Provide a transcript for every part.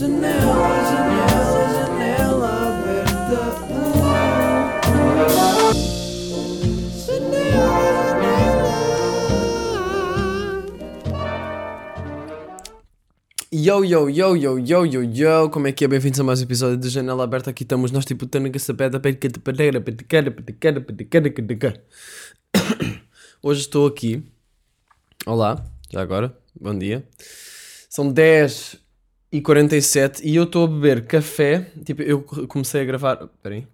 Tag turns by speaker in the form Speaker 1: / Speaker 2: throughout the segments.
Speaker 1: Janela, janela, janela aberta.
Speaker 2: Yo, yo, yo, yo, yo, yo, yo, como é que é? Bem-vindos a mais um episódio de Janela Aberta. Aqui estamos nós, tipo, tendo essa pedra. Hoje estou aqui. Olá, já agora, bom dia. São 10 e 47 e eu estou a beber café. Tipo, eu comecei a gravar. Espera aí.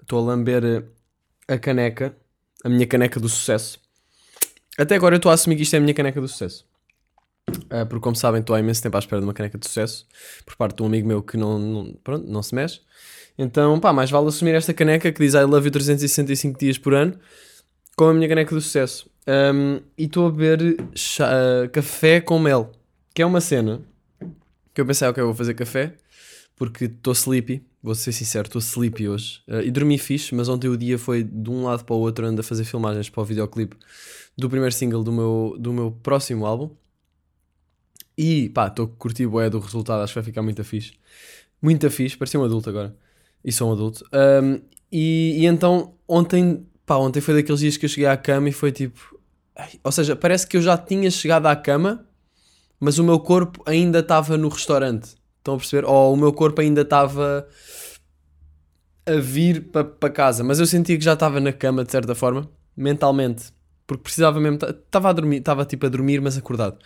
Speaker 2: Estou a lamber a caneca, a minha caneca do sucesso. Até agora eu estou a assumir que isto é a minha caneca do sucesso. Uh, porque, como sabem, estou há imenso tempo à espera de uma caneca de sucesso por parte de um amigo meu que não, não, pronto, não se mexe. Então, pá, mais vale assumir esta caneca que diz I love you 365 dias por ano com a minha caneca do sucesso. Um, e estou a beber chá, uh, café com mel, que é uma cena que eu pensei, ok, eu vou fazer café porque estou sleepy. Vou ser sincero, estou sleepy hoje. Uh, e dormi fixe, mas ontem o dia foi de um lado para o outro, ando a fazer filmagens para o videoclipe do primeiro single do meu, do meu próximo álbum. E pá, estou a curtir bué do resultado, acho que vai ficar muito fixe. Muito fixe, parecia um adulto agora. E sou um adulto. Um, e, e, então, ontem, pá, ontem foi daqueles dias que eu cheguei à cama e foi tipo. Ou seja, parece que eu já tinha chegado à cama, mas o meu corpo ainda estava no restaurante. Estão a perceber? Ou o meu corpo ainda estava a vir para pa casa, mas eu sentia que já estava na cama de certa forma, mentalmente, porque precisava mesmo, estava a dormir, estava tipo a dormir, mas acordado.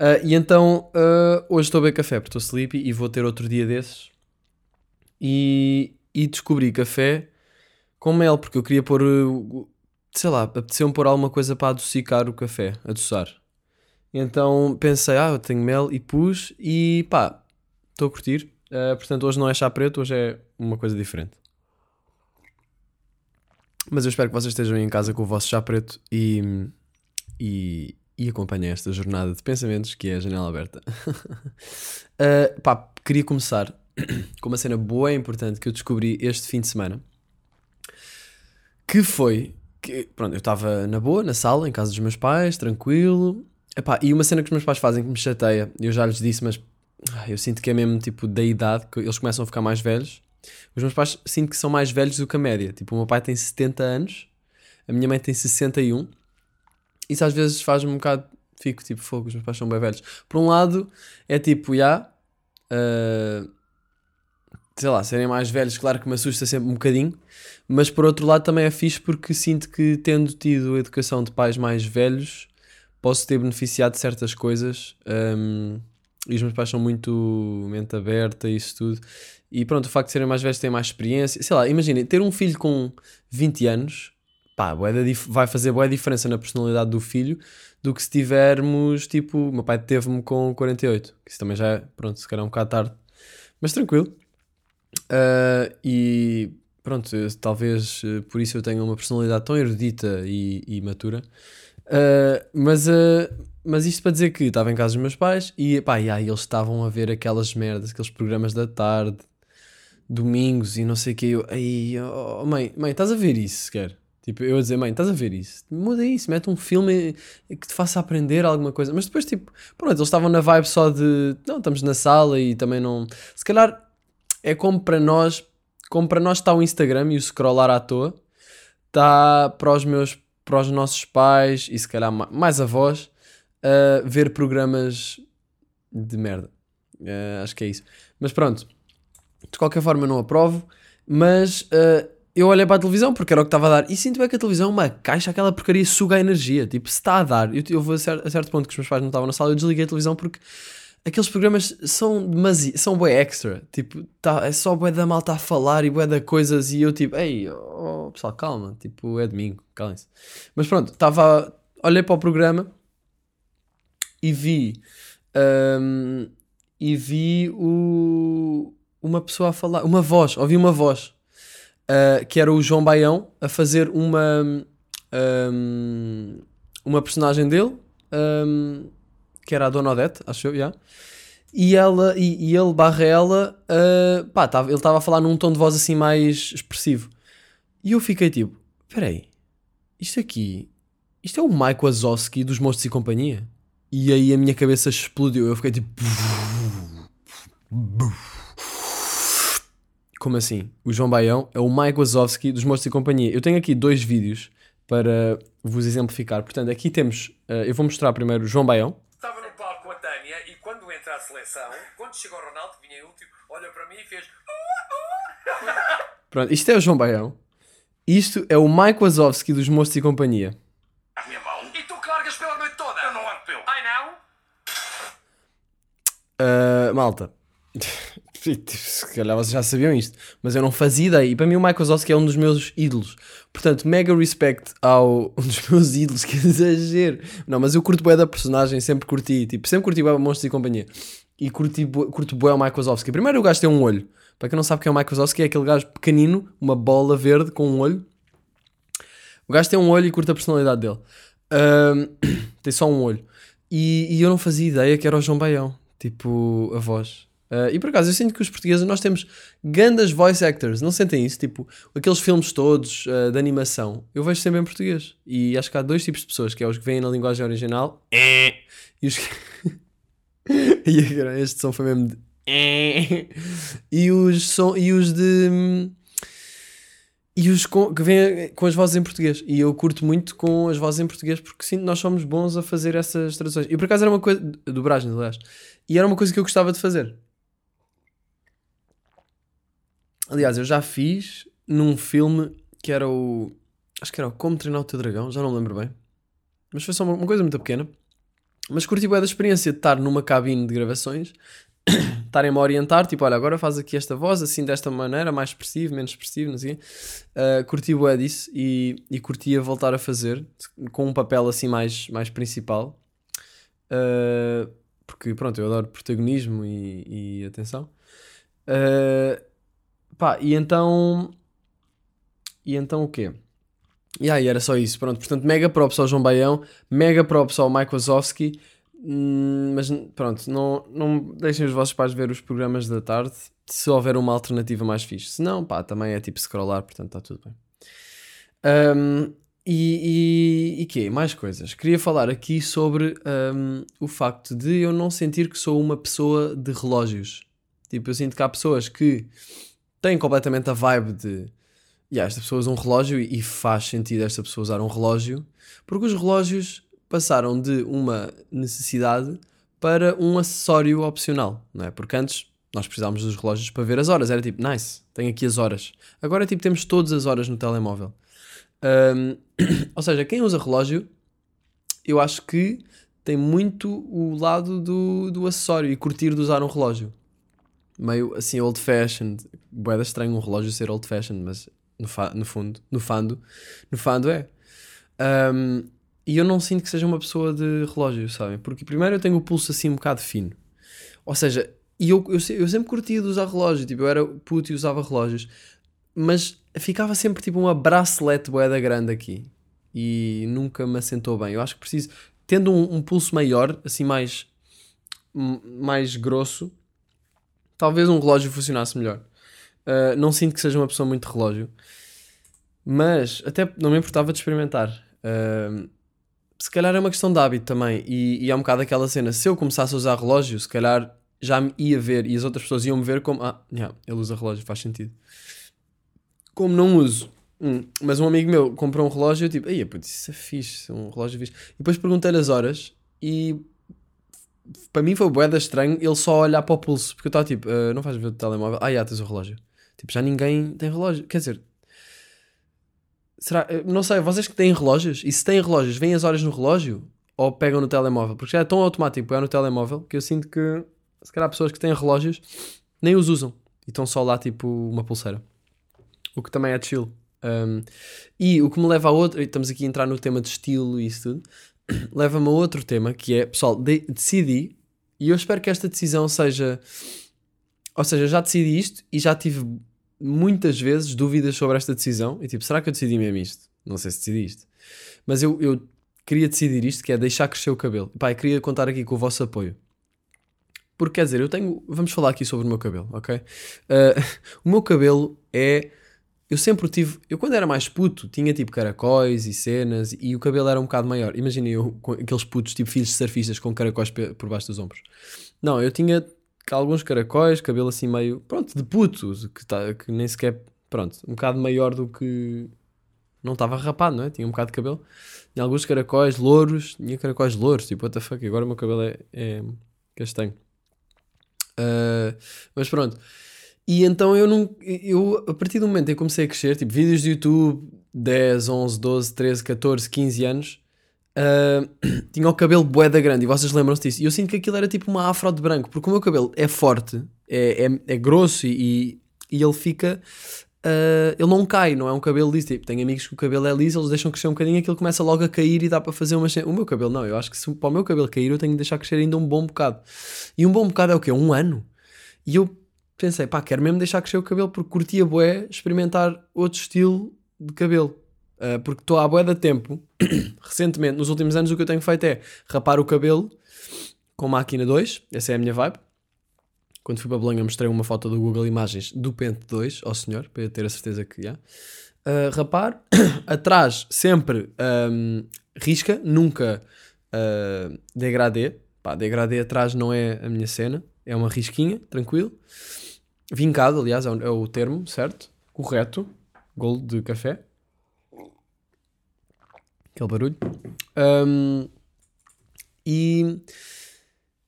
Speaker 2: Uh, e então uh, hoje estou a beber café porque estou sleepy e vou ter outro dia desses. E, e descobri café com mel, porque eu queria pôr, uh, sei lá, apeteceu-me pôr alguma coisa para adocicar o café, adoçar. Então pensei, ah, eu tenho mel e pus e pá, estou a curtir. Uh, portanto, hoje não é chá preto, hoje é uma coisa diferente. Mas eu espero que vocês estejam em casa com o vosso chá preto e, e, e acompanhem esta jornada de pensamentos que é a janela aberta. uh, pá, queria começar com uma cena boa e importante que eu descobri este fim de semana. Que foi que, pronto, eu estava na boa, na sala, em casa dos meus pais, tranquilo. Epá, e uma cena que os meus pais fazem que me chateia, eu já lhes disse, mas ah, eu sinto que é mesmo tipo da idade, que eles começam a ficar mais velhos. Os meus pais sinto que são mais velhos do que a média. Tipo, o meu pai tem 70 anos, a minha mãe tem 61 isso às vezes faz-me um bocado. Fico tipo, fogo, os meus pais são bem velhos. Por um lado, é tipo, já. Yeah, uh, sei lá, serem mais velhos, claro que me assusta sempre um bocadinho. Mas por outro lado, também é fixe porque sinto que, tendo tido a educação de pais mais velhos, posso ter beneficiado de certas coisas. Um, e os meus pais são muito mente aberta e isso tudo. E pronto, o facto de serem mais velhos têm mais experiência. Sei lá, imaginem, ter um filho com 20 anos pá, vai fazer boa diferença na personalidade do filho do que se tivermos, tipo, meu pai teve-me com 48, que isso também já é, pronto, se calhar é um bocado tarde, mas tranquilo. Uh, e pronto, talvez uh, por isso eu tenha uma personalidade tão erudita e, e matura. Uh, mas, mas isto para dizer que estava em casa dos meus pais e, pá, e aí eles estavam a ver aquelas merdas, aqueles programas da tarde, domingos e não sei o que. Eu, aí, oh, mãe, mãe, estás a ver isso sequer? Tipo, eu a dizer, mãe, estás a ver isso? Muda isso, mete um filme que te faça aprender alguma coisa. Mas depois, tipo, pronto, eles estavam na vibe só de, não, estamos na sala e também não. Se calhar é como para nós, como para nós está o Instagram e o scrollar à toa, está para os meus, para os nossos pais e se calhar mais avós, uh, ver programas de merda. Uh, acho que é isso. Mas pronto, de qualquer forma, não aprovo, mas. Uh, eu olhei para a televisão porque era o que estava a dar e sinto bem que a televisão é uma caixa, aquela porcaria suga a energia. Tipo, se está a dar, eu, eu vou a certo, a certo ponto que os meus pais não estavam na sala, eu desliguei a televisão porque aqueles programas são demasiado, são bué extra. Tipo, tá, é só bué da malta a falar e bué da coisas e eu tipo, ei, oh, pessoal, calma, tipo, é domingo, calem-se. Mas pronto, estava, olhei para o programa e vi, um, e vi o, uma pessoa a falar, uma voz, ouvi uma voz uh, que era o João Baião a fazer uma um, uma personagem dele um, que era a Dona Odete, acho eu, yeah. e ela e, e ele barra ela uh, pá, tava, ele estava a falar num tom de voz assim mais expressivo e eu fiquei tipo, peraí isto aqui isto é o Mike Wazowski dos Monstros e Companhia e aí a minha cabeça explodiu eu fiquei tipo Como assim? O João Baião é o Mike Wazowski dos Monstros e Companhia. Eu tenho aqui dois vídeos para vos exemplificar. Portanto, aqui temos. eh, eu vou mostrar primeiro o João Baião.
Speaker 3: Estava no palco com a Tânia e quando entra a seleção, quando chegou o Ronaldo, que vinha em último, olha para mim e fez.
Speaker 2: Pronto, isto é o João Baião. Isto é o Mike Wazowski dos Monstros e Companhia.
Speaker 3: A minha mão. E tu que largas pela noite toda? Eu não largo pelo. Ai não?
Speaker 2: Uh, malta, se calhar vocês já sabiam isto, mas eu não fazia ideia. E para mim, o Michael Wazowski é um dos meus ídolos. Portanto, mega respect ao um dos meus ídolos, que exagero. Não, mas eu curto bué da personagem, sempre curti, tipo, sempre curti bué Monstros e Companhia. E curti, curto bué o Michael Wazowski. Primeiro, o gajo tem um olho. Para quem não sabe quem é o Michael Wazowski, é aquele gajo pequenino, uma bola verde com um olho. O gajo tem um olho e curta a personalidade dele. Ahm, tem só um olho. E, e eu não fazia ideia que era o João Baião. Tipo, a voz. Ah, e por acaso, eu sinto que os portugueses, nós temos grandes voice actors. Não sentem isso? Tipo, aqueles filmes todos ah, de animação. Eu vejo sempre em português. E acho que há dois tipos de pessoas, que é os que vêm na linguagem original. E os que... e agora, este som foi mesmo de... E os, som... e os de... E os com, que vêm com as vozes em português. E eu curto muito com as vozes em português porque sinto que nós somos bons a fazer essas traduções. E por acaso era uma coisa. Dobragens, aliás. E era uma coisa que eu gostava de fazer. Aliás, eu já fiz num filme que era o. Acho que era o Como Treinar o Teu Dragão, já não me lembro bem. Mas foi só uma, uma coisa muito pequena. Mas curti bem da experiência de estar numa cabine de gravações, estarem-me a orientar, tipo, olha, agora faz aqui esta voz, assim, desta maneira, mais expressivo, menos expressivo, não sei. Uh, curti bué disso e, e curtia voltar a fazer com um papel assim mais, mais principal. Uh, porque, pronto, eu adoro protagonismo e, e atenção. Uh, pá, e então... E então o quê? E aí, era só isso. Pronto, portanto, mega props ao João Baião, mega props ao Mike Wazowski. Hum, mas pronto, não, não deixem os vossos pais ver os programas da tarde se houver uma alternativa mais fixe. Se não, pá, também é tipo scrollar, portanto está tudo bem. Hum, e, e, e quê? Mais coisas. Queria falar aqui sobre hum, o facto de eu não sentir que sou uma pessoa de relógios. Tipo, eu sinto que há pessoas que têm completamente a vibe de yeah, esta pessoa usa um relógio e, faz sentido esta pessoa usar um relógio, porque os relógios passaram de uma necessidade para um acessório opcional, não é? Porque antes nós precisávamos dos relógios para ver as horas, era tipo, nice, tenho aqui as horas. Agora tipo, temos todas as horas no telemóvel. Hum, ou seja, quem usa relógio, eu acho que tem muito o lado do, do acessório e curtir de usar um relógio. Meio assim, old fashioned. Boeda estranho um relógio ser old fashioned, mas no, no fundo, no fando, no fando é. Um, e eu não sinto que seja uma pessoa de relógio, sabem? Porque primeiro eu tenho o pulso assim um bocado fino. Ou seja, e eu, eu, eu sempre curtia de usar relógio, tipo, eu era puto e usava relógios, mas ficava sempre tipo uma bracelete boeda grande aqui e nunca me assentou bem. Eu acho que preciso, tendo um, um pulso maior, assim mais, mais grosso, talvez um relógio funcionasse melhor. Uh, não sinto que seja uma pessoa muito relógio, mas até não me importava de experimentar. Uh, se calhar é uma questão de hábito também, e, e é um bocado aquela cena. Se eu começasse a usar relógio, se calhar já me ia ver e as outras pessoas iam me ver como ah, yeah, ele usa relógio, faz sentido. Como não uso, hum, mas um amigo meu comprou um relógio, eu tipo, aí isso é fixe, um relógio fixe. E depois perguntei-lhe as horas e para mim foi boeda estranho ele só olhar para o pulso, porque eu estava tipo, "Ah, não faz ver o telemóvel, ah, já tens o relógio. Tipo, já ninguém tem relógio, quer dizer, será, eh, não sei, vocês que têm relógios, e se têm relógios, veem as horas no relógio ou pegam no telemóvel? Porque já é tão automático pegar no telemóvel que eu sinto que se calhar pessoas que têm relógios nem os usam e estão só lá tipo uma pulseira. O que também é chill. Um, e o que me leva a outro, estamos aqui a entrar no tema de estilo e isso tudo, leva-me a outro tema que é, pessoal, de- decidi, e eu espero que esta decisão seja. Ou seja, já decidi isto e já tive muitas vezes dúvidas sobre esta decisão. E tipo, será que eu decidi mesmo isto? Não sei se decidi isto. Mas eu, eu queria decidir isto, que é deixar crescer o cabelo. Eu queria contar aqui com o vosso apoio. Porque quer dizer, eu tenho. Vamos falar aqui sobre o meu cabelo, ok? Ah, o meu cabelo é. Eu sempre tive. Eu, quando era mais puto, tinha tipo caracóis e cenas e o cabelo era um bocado maior. Imaginem eu aqueles putos, tipo filhos de surfistas com caracóis por baixo dos ombros. Não, eu tinha alguns caracóis, cabelo assim meio, pronto, de puto, que, tá, que nem sequer, pronto, um bocado maior do que. Não estava rapado, não é? Tinha um bocado de cabelo. Tinha alguns caracóis louros, tinha caracóis louros, tipo, what the fuck, agora o meu cabelo é, é castanho. Ah, mas pronto. E então eu não. Eu, a partir do momento em que comecei a crescer, tipo, vídeos de YouTube, 10, 11, 12, 13, 14, 15 anos, ah, tinha o cabelo boeda grande e vocês lembram-se disso. E eu sinto que aquilo era tipo uma afro de branco, porque o meu cabelo é forte, é, é, é grosso e, e ele fica. ah, ele não cai, não é um cabelo liso. Tipo, tenho amigos que o cabelo é liso, eles deixam crescer um bocadinho, aquilo começa logo a cair e dá para fazer uma. O meu cabelo, não, eu acho que se para o meu cabelo cair, eu tenho de deixar crescer ainda um bom bocado. E um bom bocado é o quê? Um ano? E eu pensei, pá, quero mesmo deixar crescer o cabelo porque curtia bué experimentar outro estilo de cabelo. Uh, porque estou há bué da tempo, recentemente, nos últimos anos, o que eu tenho feito é rapar o cabelo com máquina 2, essa é a minha vibe. Quando fui para Belém, mostrei uma foto do Google Imagens do Pente 2 ao senhor, para eu ter a certeza que já. Uh, rapar, atrás sempre um, risca, nunca uh, degradê. Pá, degradê atrás não é a minha cena, é uma risquinha, tranquilo. Vincado, aliás, é o, é o termo, certo? Correto. Golo de café. Aquele barulho. Um, e,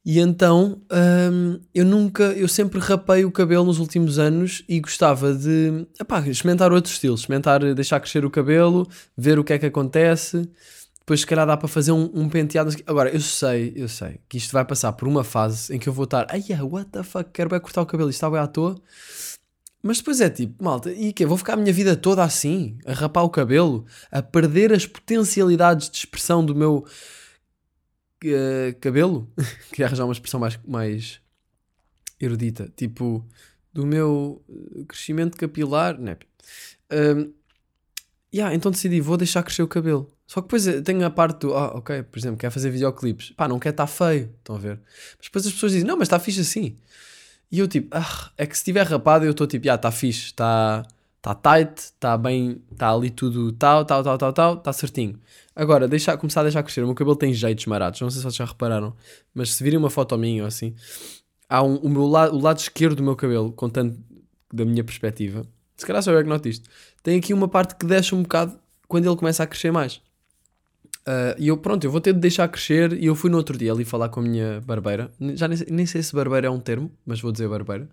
Speaker 2: e então um, eu nunca, eu sempre rapei o cabelo nos últimos anos e gostava de epá, experimentar outros estilos, experimentar, deixar crescer o cabelo, ver o que é que acontece. Depois, se calhar, dá para fazer um, um penteado. Agora, eu sei, eu sei que isto vai passar por uma fase em que eu vou estar, ai, what the fuck, quero bem cortar o cabelo, isto está bem à toa. Mas depois é tipo, malta, e que Vou ficar a minha vida toda assim, a rapar o cabelo, a perder as potencialidades de expressão do meu eh, cabelo? Queria arranjar uma expressão mais, mais erudita, tipo, do meu eh, crescimento capilar, né? Um, yeah, então decidi, vou deixar crescer o cabelo. Só que depois eh, tenho a parte do, ah, ok, por exemplo, quer fazer videoclipes. Pá, não quer estar feio, estão a ver? Mas depois as pessoas dizem, não, mas está fixe assim. E eu tipo, ah, é que se estiver rapado eu estou tipo, já, está fixe, está tá tight, está bem, está ali tudo tal, tal, tal, tal, tal, está certinho. Agora, deixar, começar a deixar crescer, o meu cabelo tem jeitos marados, não sei se vocês já repararam, mas se virem uma foto minha ou assim, há um, o, meu lado, o lado esquerdo do meu cabelo, contando da minha perspectiva, se calhar só eu que noto isto, tem aqui uma parte que deixa um bocado quando ele começa a crescer mais. Uh, e eu, pronto, eu vou ter de deixar crescer. E eu fui no outro dia ali falar com a minha barbeira. Já nem, nem sei se barbeira é um termo, mas vou dizer barbeira.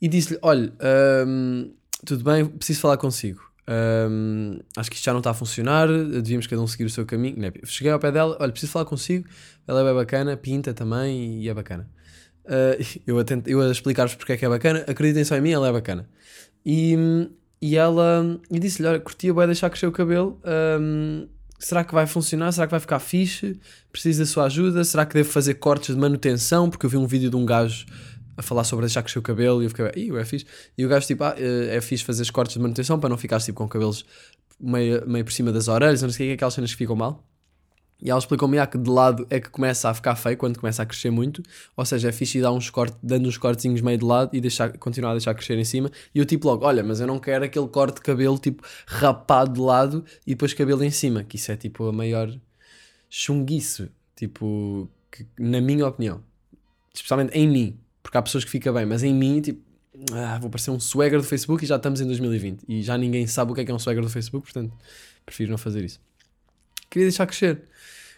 Speaker 2: E disse-lhe: Olha, ahm, tudo bem, preciso falar consigo. Ahm, acho que isto já não está a funcionar. Devíamos cada um seguir o seu caminho. Né? Cheguei ao pé dela: Olha, preciso falar consigo. Ela é bem bacana, pinta também e é bacana. Ah, eu, a tent- eu a explicar-vos porque é que é bacana. Acreditem só em mim, ela é bacana. E, e ela e disse-lhe: Olha, curtia bem deixar crescer o cabelo. ahm, será que vai funcionar? Será que vai ficar fixe? Preciso da sua ajuda? Será que devo fazer cortes de manutenção? Porque eu vi um vídeo de um gajo a falar sobre deixar crescer o cabelo e eu fiquei, ih, é fixe. E o gajo tipo, ah, é fixe fazer os cortes de manutenção para não ficar tipo com cabelos meio, meio por cima das orelhas, não sei o que, aquelas cenas que ficam mal. E ela explicou-me ah, que de lado é que começa a ficar feio quando começa a crescer muito, ou seja, é fixe dar uns cortes, dando uns cortezinhos meio de lado e deixar, continuar a deixar crescer em cima. E eu tipo logo, olha, mas eu não quero aquele corte de cabelo tipo rapado de lado e depois cabelo em cima, que isso é tipo a maior chunguice, tipo, que, na minha opinião, especialmente em mim, porque há pessoas que fica bem, mas em mim, tipo, ah, vou parecer um swagger do Facebook e já estamos em 2020 e já ninguém sabe o que é que é um swagger do Facebook, portanto, prefiro não fazer isso. Queria deixar crescer,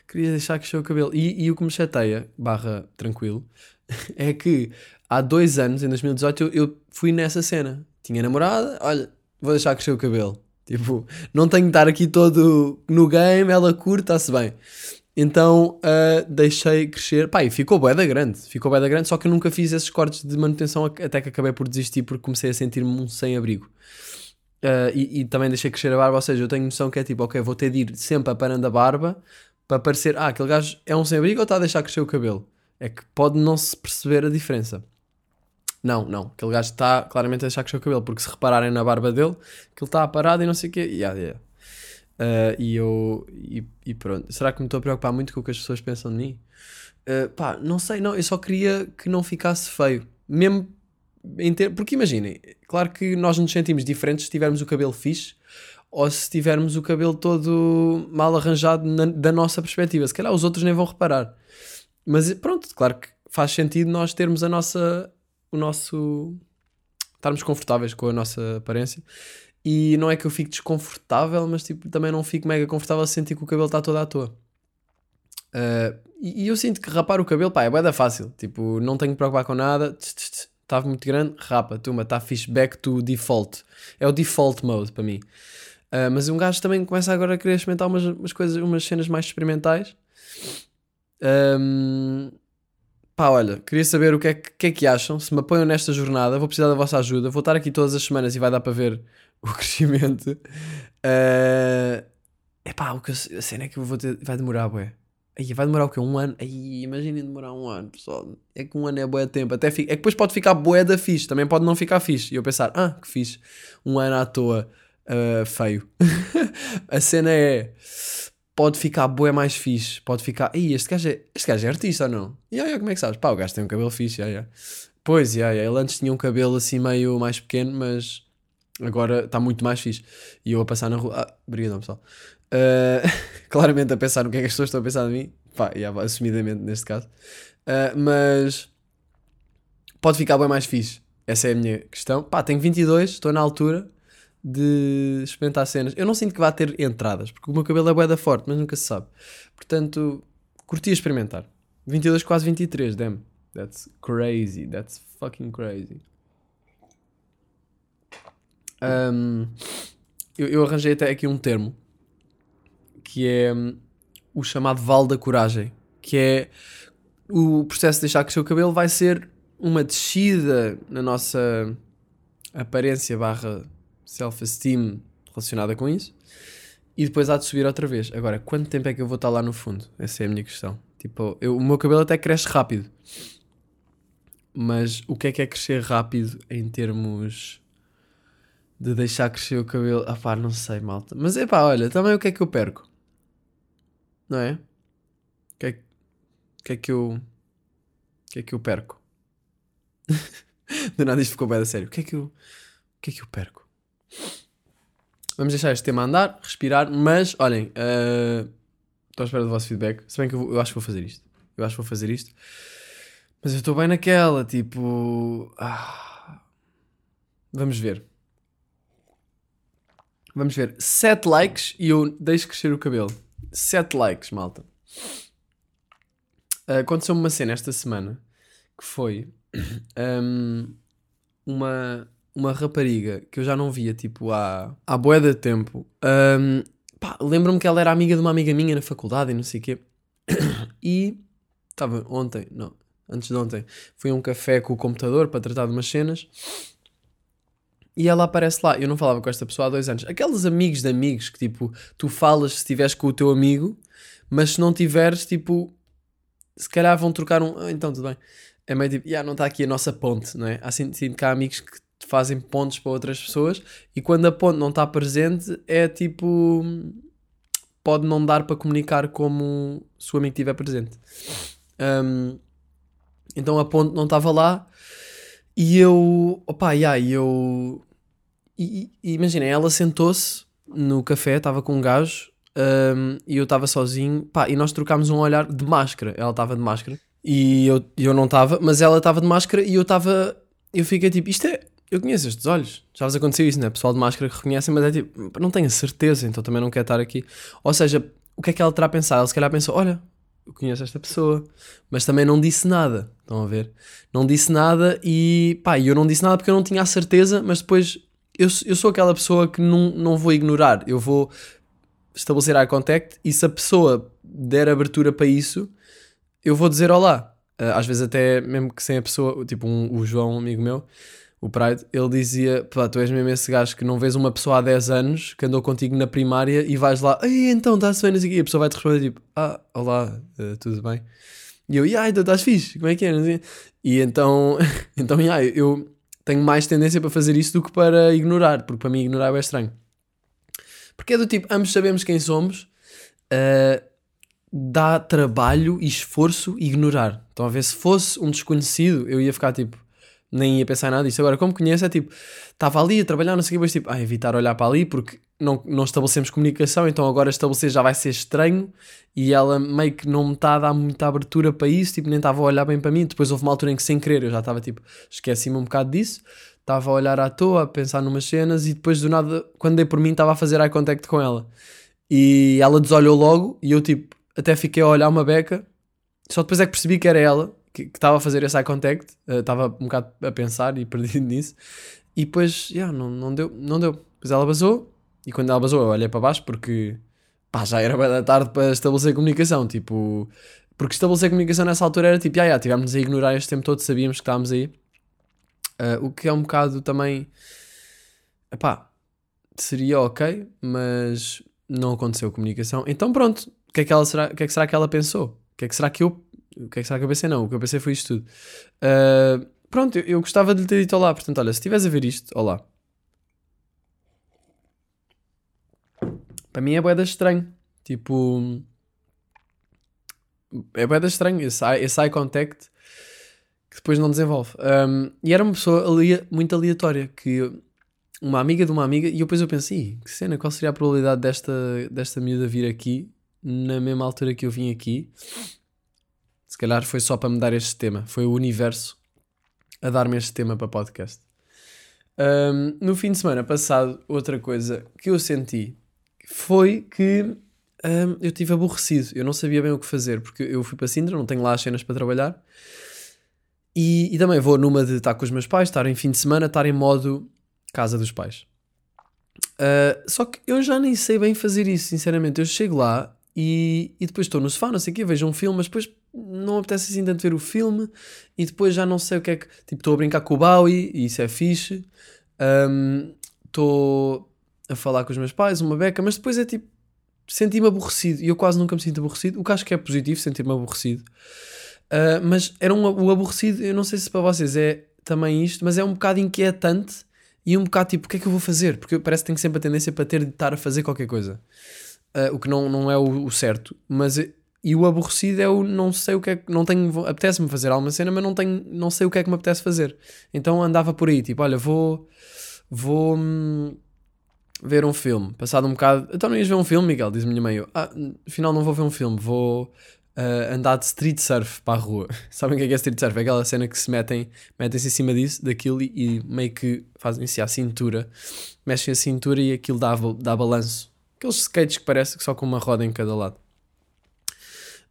Speaker 2: queria deixar crescer o cabelo. E, e o que me chateia, barra tranquilo, é que há dois anos, em 2018, eu, eu fui nessa cena. Tinha namorada, olha, vou deixar crescer o cabelo. Tipo, não tenho de estar aqui todo no game, ela curta, está-se bem. Então ah, deixei crescer. Pá, e ficou bué da grande. Ficou bué da grande, só que eu nunca fiz esses cortes de manutenção até que acabei por desistir porque comecei a sentir-me um sem-abrigo. Ah, e, e também deixei crescer a barba, ou seja, eu tenho noção que é tipo, ok, vou ter de ir sempre aparando a barba para parecer, ah, aquele gajo é um sem-abrigo ou está a deixar crescer o cabelo? É que pode não se perceber a diferença. Não, não, aquele gajo está claramente a deixar crescer o cabelo, porque se repararem na barba dele, que ele está parado e não sei o quê, yeah, yeah. Ah, e eu, e, e pronto, será que me estou a preocupar muito com o que as pessoas pensam de mim? Ah, pá, não sei, não, eu só queria que não ficasse feio, mesmo ter... porque imaginem, claro que nós nos sentimos diferentes se tivermos o cabelo fixe ou se tivermos o cabelo todo mal arranjado na- da nossa perspectiva. Se calhar os outros nem vão reparar. Mas pronto, claro que faz sentido nós termos a nossa, o nosso, estarmos confortáveis com a nossa aparência. E não é que eu fique desconfortável, mas tipo, também não fico mega confortável a sentir que o cabelo está todo à toa. Uh, e, e eu sinto que rapar o cabelo, pá, é bué da fácil. Tipo, não tenho que preocupar com nada. Estava muito grande, rapa, tuma, está fixe, back to default. É o default mode para mim. Uh, mas um gajo também começa agora a querer experimentar umas, umas coisas, umas cenas mais experimentais. Um, pá, olha, queria saber o que é que, é que acham. Se me apoiam nesta jornada, vou precisar da vossa ajuda. Vou estar aqui todas as semanas e vai dar para ver o crescimento. Uh, epá, o que eu, a cena é que eu vou ter, vai demorar, bué. Aí vai demorar o quê? Um ano? Aí, imaginem demorar um ano, pessoal. É que um ano é bué tempo. Até. É que depois pode ficar bué da fixe. Também pode não ficar fixe. E eu pensar, ah, que fixe. Um ano à toa. Uh, feio. a cena é... Pode ficar bué mais fixe. Pode ficar... Ei, este gajo é, este gajo é artista ou não? E aí, como é que sabes? Pá, o gajo tem um cabelo fixe. Yeah, yeah. Pois, yeah, yeah. ele antes tinha um cabelo assim meio mais pequeno, mas agora está muito mais fixe. E eu a passar na rua... Ah, pessoal. Uh, claramente a pensar no que é que as pessoas estão a pensar de mim. Pá, yeah, assumidamente neste caso. Uh, mas pode ficar bem mais fixe. Essa é a minha questão. Pá, tenho 22, estou na altura de experimentar cenas. Eu não sinto que vá ter entradas, porque o meu cabelo é boeda forte, mas nunca se sabe. Portanto, curti experimentar. 22, quase 23, damn. That's crazy. That's fucking crazy. Um, eu, eu arranjei até aqui um termo que é hum, o chamado Val da Coragem, que é o processo de deixar crescer o cabelo vai ser uma descida na nossa aparência barra self-esteem relacionada com isso e depois há de subir outra vez. Agora, quanto tempo é que eu vou estar lá no fundo? Essa é a minha questão. Tipo, eu, o meu cabelo até cresce rápido. Mas o que é que é crescer rápido em termos de deixar crescer o cabelo? Ah pá, não sei, malta. Mas é pá, olha, também o que é que eu perco? não é? O que é, que é que eu. O que é que eu perco? De nada isto ficou bem a sério. O que é que eu. O que é que eu perco? Vamos deixar este tema andar, respirar, mas olhem, uh, estou à espera do vosso feedback. Se bem que eu, eu acho que vou fazer isto. Eu acho que vou fazer isto. Mas eu estou bem naquela, tipo. Ah, vamos ver. Vamos ver. 7 likes e eu deixo crescer o cabelo. 7 likes, malta. Uh, Aconteceu-me uma cena esta semana que foi um, uma, uma rapariga que eu já não via tipo há, há boé de tempo. Um, Lembro-me que ela era amiga de uma amiga minha na faculdade e não sei o quê. E estava ontem, não, antes de ontem, fui a um café com o computador para tratar de umas cenas e ela aparece lá. Eu não falava com esta pessoa há dois anos. Aqueles amigos de amigos que tipo, tu falas se estiveres com o teu amigo, mas se não tiveres, tipo, se calhar vão trocar um. Ah, então tudo bem. É meio tipo, yeah, não está aqui a nossa ponte, não é? Assim, sinto que há amigos que fazem pontes para outras pessoas e quando a ponte não está presente, é tipo. Pode não dar para comunicar como se o amigo estiver presente. Um, então a ponte não estava lá e eu, opa, yeah, eu. E, e imagina, ela sentou-se no café, estava com um gajo um, e eu estava sozinho, pá, e nós trocámos um olhar de máscara. Ela estava de máscara e eu, eu não estava, mas ela estava de máscara e eu estava. Eu fiquei tipo, isto é. Eu conheço estes olhos, já vos aconteceu isso, né? Pessoal de máscara que reconhecem, mas é tipo, não tenho certeza, então também não quero estar aqui. Ou seja, o que é que ela terá pensado? Ela se calhar pensou: olha, eu conheço esta pessoa, mas também não disse nada. Estão a ver? Não disse nada e pá, eu não disse nada porque eu não tinha a certeza, mas depois eu, eu sou aquela pessoa que não, não vou ignorar. Eu vou estabelecer eye contact e se a pessoa der abertura para isso, eu vou dizer olá. Ah, às vezes até mesmo que sem a pessoa, tipo um, o João, um amigo meu, o Pride, ele dizia: Pá, tu és mesmo esse gajo que não vês uma pessoa há 10 anos que andou contigo na primária e vais lá, ei, então estás bem, e a pessoa vai te responder tipo: Ah, olá, uh, tudo bem? E eu, yeah, então estás fixe, como é que é? E então, então yeah, eu tenho mais tendência para fazer isso do que para ignorar, porque para mim ignorar é estranho. Porque é do tipo, ambos sabemos quem somos, uh, dá trabalho e esforço ignorar. Então, a ver, se fosse um desconhecido, eu ia ficar tipo, nem ia pensar nada disso. Agora, como conheço, é tipo, estava ali a trabalhar, não sei o que, mas tipo, ah, evitar olhar para ali porque não, não estabelecemos comunicação, então agora estabelecer já vai ser estranho e ela meio que não me está a dar muita abertura para isso, tipo, nem estava a olhar bem para mim. Depois houve uma altura em que, sem querer, eu já estava tipo, esqueci-me um bocado disso, estava a olhar à toa, a pensar numas cenas e depois do nada, quando dei por mim, estava a fazer eye contact com ela. E ela desolhou logo e eu, tipo, até fiquei a olhar uma beca, só depois é que percebi que era ela que estava a fazer esse eye contact, eh, estava um bocado a pensar e perdido nisso, e depois, yeah, não, não deu, não deu. Depois ela basou, e quando ela basou eu olhei para baixo porque, pá, já era bem da tarde para estabelecer comunicação, tipo, porque estabelecer comunicação nessa altura era tipo, ah, yeah, tivemos a ignorar este tempo todo, sabíamos que estávamos aí, Eh, o que é um bocado também, epá, seria ok, mas não aconteceu comunicação, então pronto, o que é que, ela será, que, é que será que ela pensou? O que é que será que eu o que é que que eu pensei? Não, o que eu pensei foi isto tudo. Uh, pronto, eu, eu gostava de lhe ter dito olá. Portanto, olha, se estiveres a ver isto, olá. Para mim é boeda estranho. Tipo. É boeda estranho esse, eye- esse eye contact que depois não desenvolve. Um, e era uma pessoa ali, muito aleatória. Que uma amiga de uma amiga. E depois eu pensei, "Ih, que cena, qual seria a probabilidade desta, desta miúda vir aqui na mesma altura que eu vim aqui? Se calhar foi só para me dar este tema. Foi o universo a dar-me este tema para podcast. Ahm, no fim de semana passado, outra coisa que eu senti foi que ahm, eu estive aborrecido. Eu não sabia bem o que fazer, porque eu fui para Sintra, não tenho lá as cenas para trabalhar. E, e também vou numa de estar com os meus pais, estar em fim de semana, estar em modo casa dos pais. Ah, só que eu já nem sei bem fazer isso, sinceramente. Eu chego lá e, e depois estou no sofá, não sei o quê, vejo um filme, mas depois não apetece assim tanto ver o filme e depois já não sei o que é que. Tipo, estou a brincar com o Bowie e isso é fixe. Estou a falar com os meus pais, uma beca, mas depois é tipo. Senti-me aborrecido e eu quase nunca me sinto aborrecido, o que acho que é positivo, sentir-me aborrecido. Ah, mas era um, o aborrecido, eu não sei se para vocês é também isto, mas é um bocado inquietante e um bocado tipo, o que é que eu vou fazer? Porque parece que tenho sempre a tendência para ter de estar a fazer qualquer coisa. Uh, o que não, não é o, o certo. Mas e o aborrecido é o não sei o que é que não tenho, apetece-me fazer alguma cena, mas não tenho, não sei o que é que me apetece fazer. Então andava por aí, tipo, olha, vou vou hum, ver um filme. Passado um bocado, então não ias ver um filme, Miguel? Diz-me minha mãe, eu, ah, afinal não vou ver um filme, vou ah, andar de street surf para a rua. Sabem o que é que é street surf? É aquela cena que se metem, metem-se em cima disso, daquilo e, e meio que fazem-se à cintura, mexem a cintura e aquilo dá, dá balanço. Aqueles skates que parece que só com uma roda em cada lado.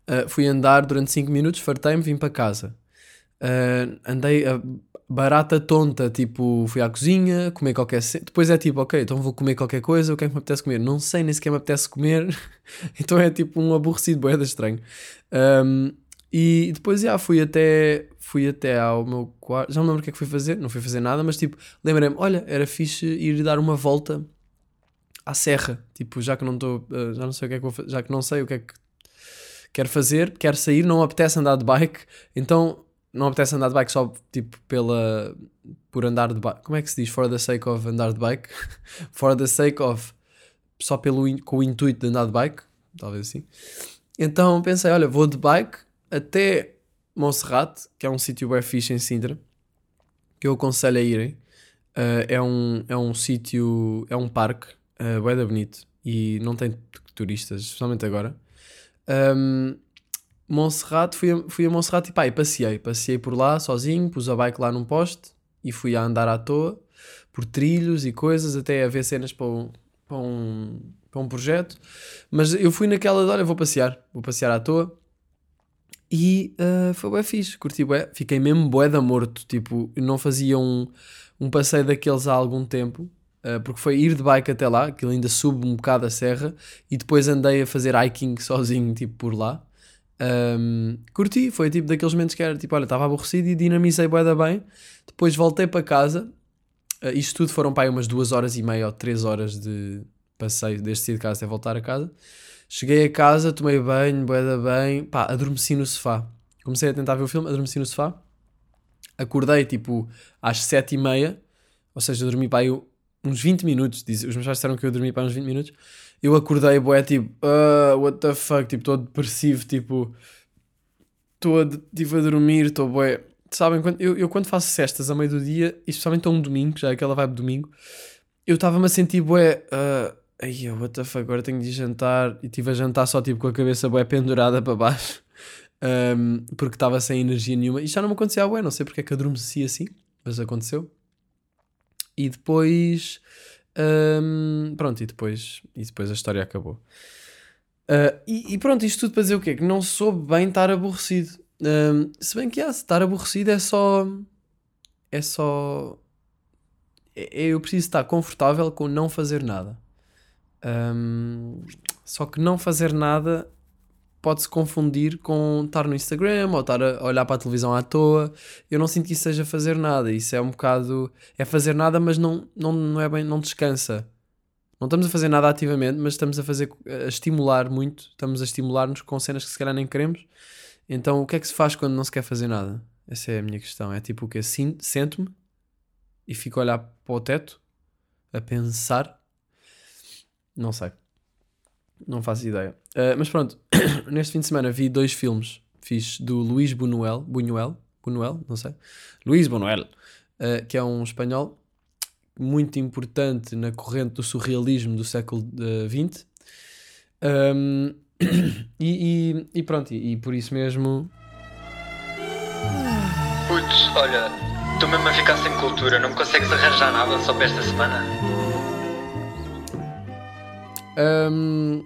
Speaker 2: Uh, fui andar durante 5 minutos, fartei-me, vim para casa. Uh, andei barata tonta, tipo, fui à cozinha, comer qualquer. Depois é tipo, ok, então vou comer qualquer coisa, o que é que me apetece comer? Não sei, nem sequer me apetece comer. então é tipo um aborrecido, boeda estranho. Um, e depois, já, fui até, fui até ao meu quarto. Já não lembro o que é que fui fazer, não fui fazer nada, mas tipo, lembrei-me, olha, era fixe ir dar uma volta à serra. Tipo, já que não estou, uh, já não sei o que é que vou já que não sei o que é que quero fazer, quero sair, não apetece andar de bike, então não apetece andar de bike só tipo pela por andar de bike. Como é que se diz? For the sake of andar de bike? For the sake of só pelo com o intuito de andar de bike, talvez assim. Então pensei, olha, vou de bike até Monserrate, que é um sítio bem fixe em Sintra, que eu aconselho a irem. Uh, é um, é um sítio, é um parque, uh, bué da bonito, e não tem turistas, especialmente agora. Um, Monserrate, fui a, fui a Monserrate e pá, e passei. Passei por lá sozinho, pus a bike lá num poste e fui a andar à toa por trilhos e coisas, até a ver cenas para um, para um, para um projeto. Mas eu fui naquela de, olha, vou passear, vou passear à toa. E ah, foi bué fixe, curti bué, fiquei mesmo bué da morto, tipo, não fazia um, um passeio daqueles há algum tempo, porque foi ir de bike até lá, aquilo ainda sube um bocado a serra, e depois andei a fazer hiking sozinho, tipo, por lá. Um, curti, foi tipo daqueles momentos que era tipo, olha, estava aborrecido e dinamizei bué da bem. Depois voltei para casa. Uh, isto tudo foram para aí umas duas horas e meia ou três horas de passeio desde sair de casa até voltar a casa. Cheguei a casa, tomei banho, bué da bem, pá, adormeci no sofá. Comecei a tentar ver o filme, adormeci no sofá. Acordei tipo às sete e meia, ou seja, dormi para aí uns 20 minutos. Diz- Os meus pais disseram que eu dormi para aí uns 20 minutos. Eu acordei, bué, tipo, ah, what the fuck, tipo, todo depressivo, tipo, estou a, tipo, a dormir, estou bué, sabem, quando, eu, eu quando faço cestas a meio do dia, especialmente a um domingo, já é aquela vibe domingo, eu estava-me a sentir bué. Uh, Ai, what the fuck, agora tenho de jantar. E estive a jantar só tipo com a cabeça bué pendurada para baixo. um, porque estava sem energia nenhuma. E já não me acontecia bué, não sei porque é que adormeci assim, mas aconteceu. E depois. um, pronto, e depois, e depois a história acabou. Uh, e, e pronto, isto tudo para dizer o quê? Que não soube bem estar aborrecido. Um, se bem que ah, estar aborrecido é só. É só. é- eu preciso estar confortável com não fazer nada. Um, só que não fazer nada pode-se confundir com estar no Instagram ou estar a olhar para a televisão à toa. Eu não sinto que isso seja fazer nada. Isso é um bocado. É fazer nada, mas não, não, não é bem. Não descansa. Não estamos a fazer nada ativamente, mas estamos a fazer. a estimular muito. Estamos a estimular-nos com cenas que se calhar nem queremos. Então o que é que se faz quando não se quer fazer nada? Essa é a minha questão. É tipo o que? Sento-me e fico a olhar para o teto, a pensar. Não sei. Não faço ideia. Uh, mas pronto, neste fim de semana vi dois filmes. Fiz do Luís Buñuel, Buñuel, Buñuel, não sei. Luís Buñuel, uh, que é um espanhol muito importante na corrente do surrealismo do século XX. Um, e, e- e pronto, e, e por isso mesmo.
Speaker 4: Putz, olha, estou mesmo a ficar sem cultura, não me consegues arranjar nada só para esta semana?
Speaker 2: Hum,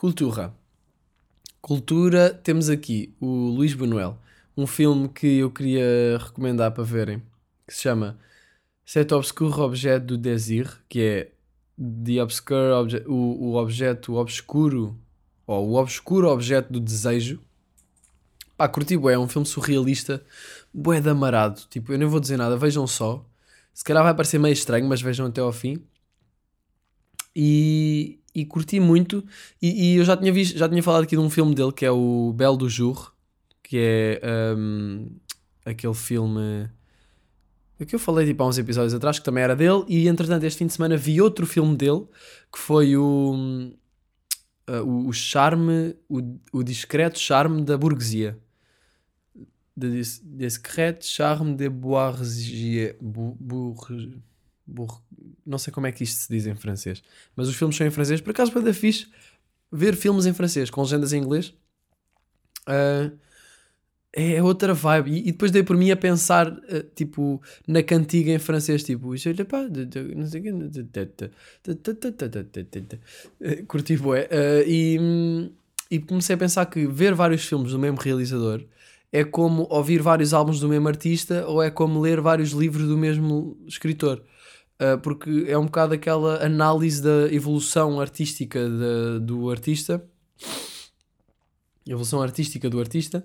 Speaker 2: cultura. Cultura, temos aqui o Luís Buñuel, um filme que eu queria recomendar para verem, que se chama Cet obscur objet du désir, que é The Obscure Obje o, o objeto obscuro, ou o obscuro objeto do desejo. Pá, curti bué, é um filme surrealista, bué de amarado, tipo, eu nem vou dizer nada, vejam só. Se calhar vai parecer meio estranho, mas vejam até ao fim e, e curti muito. E, e eu já tinha visto, já tinha falado aqui de um filme dele que é o Belo do Jour, que é hum, aquele filme que eu falei tipo há uns episódios atrás, que também era dele, e entretanto este fim de semana vi outro filme dele que foi o, hum, uh, o, charme, o, o discreto charme da burguesia. Discreto charme de bourgeoisie. Bu, burro. Não sei como é que isto se diz em francês. Mas os filmes são em francês. Por acaso, para dar fixe ver filmes em francês com legendas em inglês. Uh, é outra vibe. E, e, depois dei por mim a pensar, uh, tipo, na cantiga em francês, tipo, não sei Curti bué. Uh, e, e comecei a pensar que ver vários filmes do mesmo realizador é como ouvir vários álbuns do mesmo artista ou é como ler vários livros do mesmo escritor. Uh, porque é um bocado aquela análise da evolução artística da- do artista, evolução artística do artista.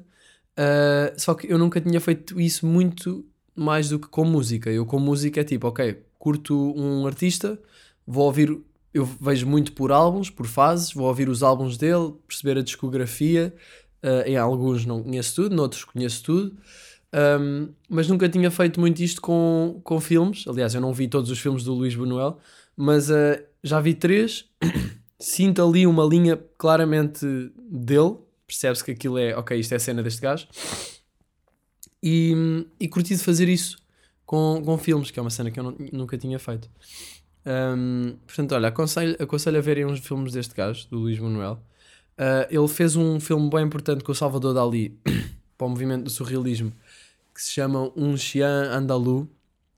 Speaker 2: Uh, só que eu nunca tinha feito isso muito mais do que com música. Eu com música é tipo, ok, curto um artista, vou ouvir, eu vejo muito por álbuns, por fases, vou ouvir os álbuns dele, perceber a discografia. Uh, em alguns não conheço tudo, noutros conheço tudo. Um, mas nunca tinha feito muito isto com, com filmes. Aliás, eu não vi todos os filmes do Luís Buñuel, mas uh, já vi três. Sinto ali uma linha claramente dele. Percebe-se que aquilo é, ok, isto é a cena deste gajo. E, e curti de fazer isso com, com filmes, que é uma cena que eu não- nunca tinha feito. Um, portanto, olha, aconselho, aconselho a verem uns filmes deste gajo, do Luís Manuel. Uh, ele fez um filme bem importante com o Salvador Dali para o movimento do surrealismo que se chama Um Chien Andalou,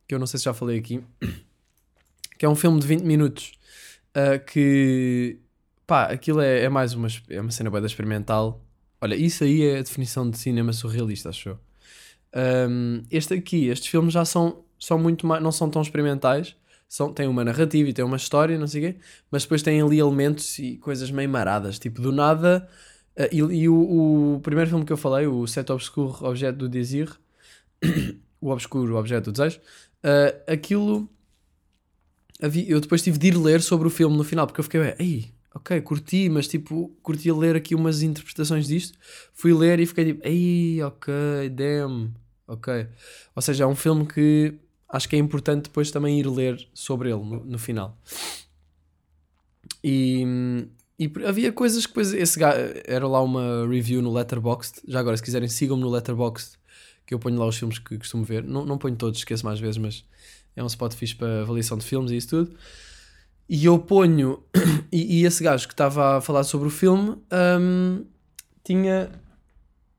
Speaker 2: que eu não sei se já falei aqui, que é um filme de 20 minutos uh, que pá, aquilo é, é mais uma, é uma cena bem experimental. Olha, isso aí é a definição de cinema surrealista, acho eu. Um, este aqui, estes filmes já são, são muito mais, não são tão experimentais, são, têm uma narrativa e têm uma história, não sei o quê, mas depois têm ali elementos e coisas meio maradas, tipo do nada. uh, e e o, o primeiro filme que eu falei, o Set Obscur Objeto do Désir, o obscuro objeto do desejo, uh, aquilo eu depois tive de ir ler sobre o filme no final, porque eu fiquei, ei, ok, curti, mas tipo, curti ler aqui umas interpretações disto, fui ler e fiquei tipo, ei, ok, damn, ok. Ou seja, é um filme que acho que é importante depois também ir ler sobre ele no, no final. E, e havia coisas que depois esse gajo, era lá uma review no Letterboxd, já agora se quiserem sigam-me no Letterboxd, que eu ponho lá os filmes que costumo ver. Não, não ponho todos, esqueço mais vezes, mas é um spot fixe para avaliação de filmes e isso tudo. E eu ponho. E, e esse gajo que estava a falar sobre o filme hum, tinha.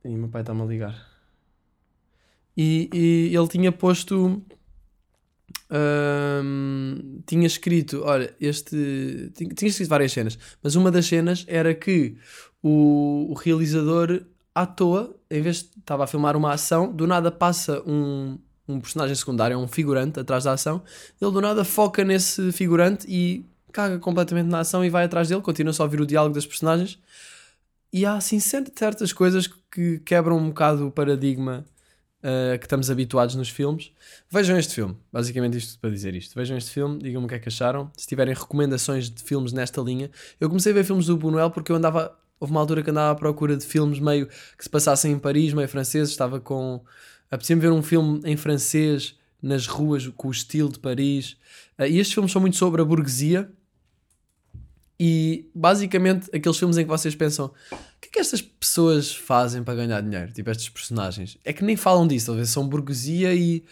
Speaker 2: Ih, meu pai está-me a ligar. E, e ele tinha posto. hum, tinha escrito, olha, este. Tinha, tinha escrito várias cenas, mas uma das cenas era que o, o realizador, à toa, em vez de estava a filmar uma ação, do nada passa um, um personagem secundário, um figurante atrás da ação, ele do nada foca nesse figurante e caga completamente na ação e vai atrás dele, continua só a ouvir o diálogo das personagens. E há assim cer- certas coisas que quebram um bocado o paradigma uh, que estamos habituados nos filmes. Vejam este filme, basicamente isto para dizer isto. Vejam este filme, digam-me o que é que acharam. Se tiverem recomendações de filmes nesta linha, eu comecei a ver filmes do Buñuel porque eu andava. Houve uma altura que andava à procura de filmes meio que se passassem em Paris, meio franceses. Estava com. Apetecia-me ver um filme em francês nas ruas com o estilo de Paris. Uh, e estes filmes são muito sobre a burguesia. E basicamente aqueles filmes em que vocês pensam o que é que estas pessoas fazem para ganhar dinheiro? Tipo, estes personagens. É que nem falam disso, talvez são burguesia e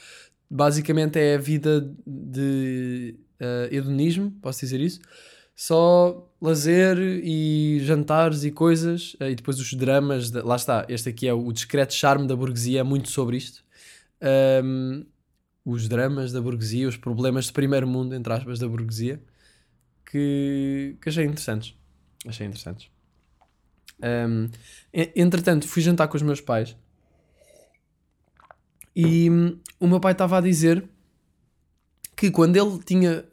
Speaker 2: basicamente é a vida de eh, hedonismo, posso dizer isso? Só lazer e jantares e coisas, eh, e depois os dramas. de- lá está, este aqui é o discreto charme da burguesia, é muito sobre isto. Ahm, os dramas da burguesia, os problemas de primeiro mundo, entre aspas, da burguesia, que, que achei interessantes. Achei interessantes. E- entretanto, fui jantar com os meus pais e hum, o meu pai estava a dizer que quando ele tinha.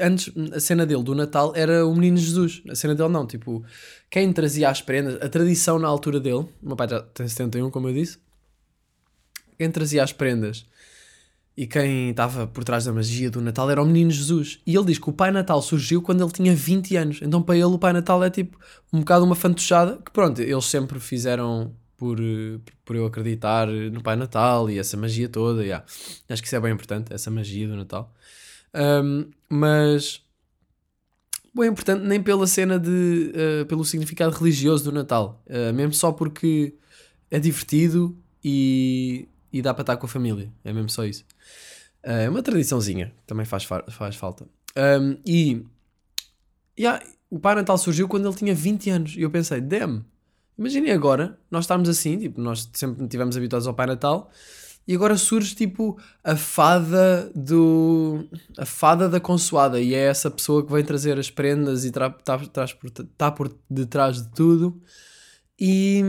Speaker 2: antes, a cena dele do Natal era o Menino Jesus. A cena dele não, tipo, quem trazia as prendas, a tradição na altura dele, o meu pai já tem 71, como eu disse, quem trazia as prendas e quem estava por trás da magia do Natal era o Menino Jesus. E ele diz que o Pai Natal surgiu quando ele tinha 20 anos. Então para ele o Pai Natal é tipo um bocado uma fantochada que pronto, eles sempre fizeram por, por eu acreditar no Pai Natal e essa magia toda. yeah. Acho que isso é bem importante, essa magia do Natal. Ahm, mas bem importante nem pela cena de eh, pelo significado religioso do Natal, Eh, mesmo só porque é divertido e, e dá para estar com a família. É mesmo só isso. Eh, É uma tradiçãozinha, também faz, fa- faz falta. Um, e yeah, o Pai Natal surgiu quando ele tinha 20 anos. E eu pensei, damn, imaginem agora, nós estamos assim, tipo, nós sempre estivemos habituados ao Pai Natal, e agora surge tipo a fada do. a fada da consoada, e é essa pessoa que vem trazer as prendas e está traz por, tá por detrás de tudo. E.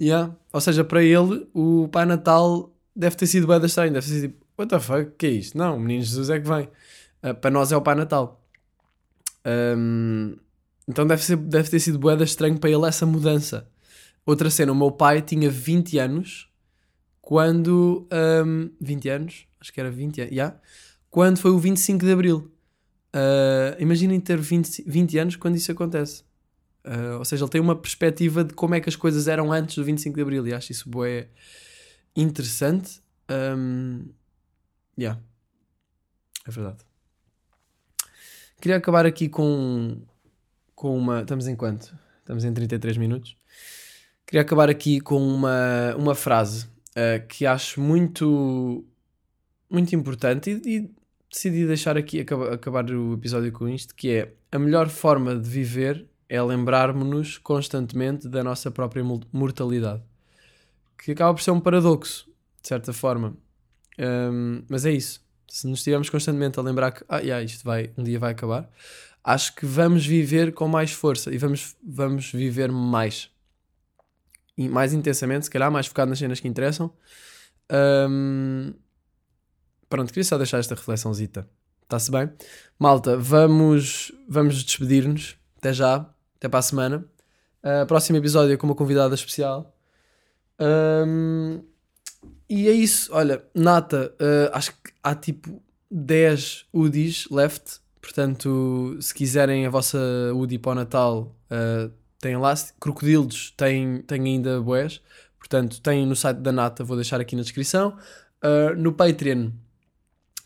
Speaker 2: Yeah. Ou seja, para ele, o Pai Natal deve ter sido bem estranho, deve ter sido tipo, what the fuck, que é isto? Não, o Menino Jesus é que vem. Ah, para nós é o Pai Natal. Ahm, então deve, ser, deve ter sido boeda estranho para ele essa mudança. Outra cena, o meu pai tinha 20 anos quando. ahm, 20 anos? Acho que era 20 anos. Yeah, quando foi o 25 de Abril. Ah, imaginem ter 20, 20 anos quando isso acontece. Ah, ou seja, ele tem uma perspectiva de como é que as coisas eram antes do 25 de Abril e acho isso bué interessante. Um, yeah. É verdade. Queria acabar aqui com, com uma. Estamos em quanto? Estamos em 33 minutos. Queria acabar aqui com uma, uma frase ah, que acho muito, muito importante e, e decidi deixar aqui acaba- acabar o episódio com isto, que é a melhor forma de viver é lembrarmos-nos constantemente da nossa própria mortalidade. Que acaba por ser um paradoxo, de certa forma. Um, mas é isso. Se nos estivermos constantemente a lembrar que ah, yeah, isto vai, um dia vai acabar, acho que vamos viver com mais força e vamos, vamos viver mais. E mais intensamente, se calhar, mais focado nas cenas que interessam. Um, pronto, queria só deixar esta reflexãozita. Está-se bem? Malta, vamos, vamos despedir-nos. Até já. Até para a semana. Uh, próximo episódio com uma convidada especial. Um, e é isso. Olha, Nata, uh, acho que há tipo 10 UDIs left. Portanto, se quiserem a vossa UDI para o Natal, uh, tem lá. Crocodilos tem, tem ainda boés. Portanto, tem no site da Nata, vou deixar aqui na descrição. Uh, no Patreon,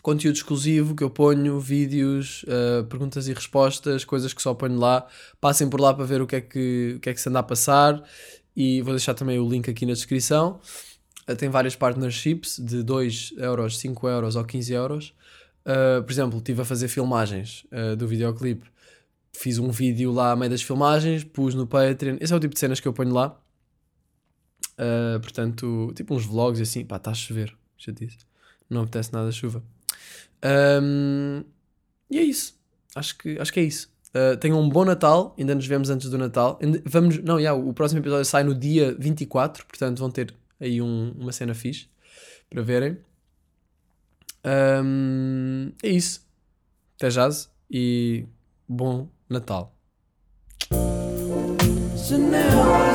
Speaker 2: conteúdo exclusivo que eu ponho, vídeos, uh, perguntas e respostas, coisas que só ponho lá. Passem por lá para ver o que é que, o que, é que se anda a passar e vou deixar também o link aqui na descrição. Tem várias partnerships de 2 euros, 5 euros ou 15 euros. Uh, por exemplo, estive a fazer filmagens uh, do videoclipe. Fiz um vídeo lá a meio das filmagens, pus no Patreon. Esse é o tipo de cenas que eu ponho lá. Uh, portanto, tipo uns vlogs assim. Pá, está a chover. Já disse. Não apetece nada a chuva. Um, e é isso. Acho que, acho que é isso. Uh, tenham um bom Natal. Ainda nos vemos antes do Natal. Vamos, não, já, o próximo episódio sai no dia 24. Portanto, vão ter aí um- uma cena fixe para verem. Um, é isso. Até jazz e bom Natal.
Speaker 1: Janela.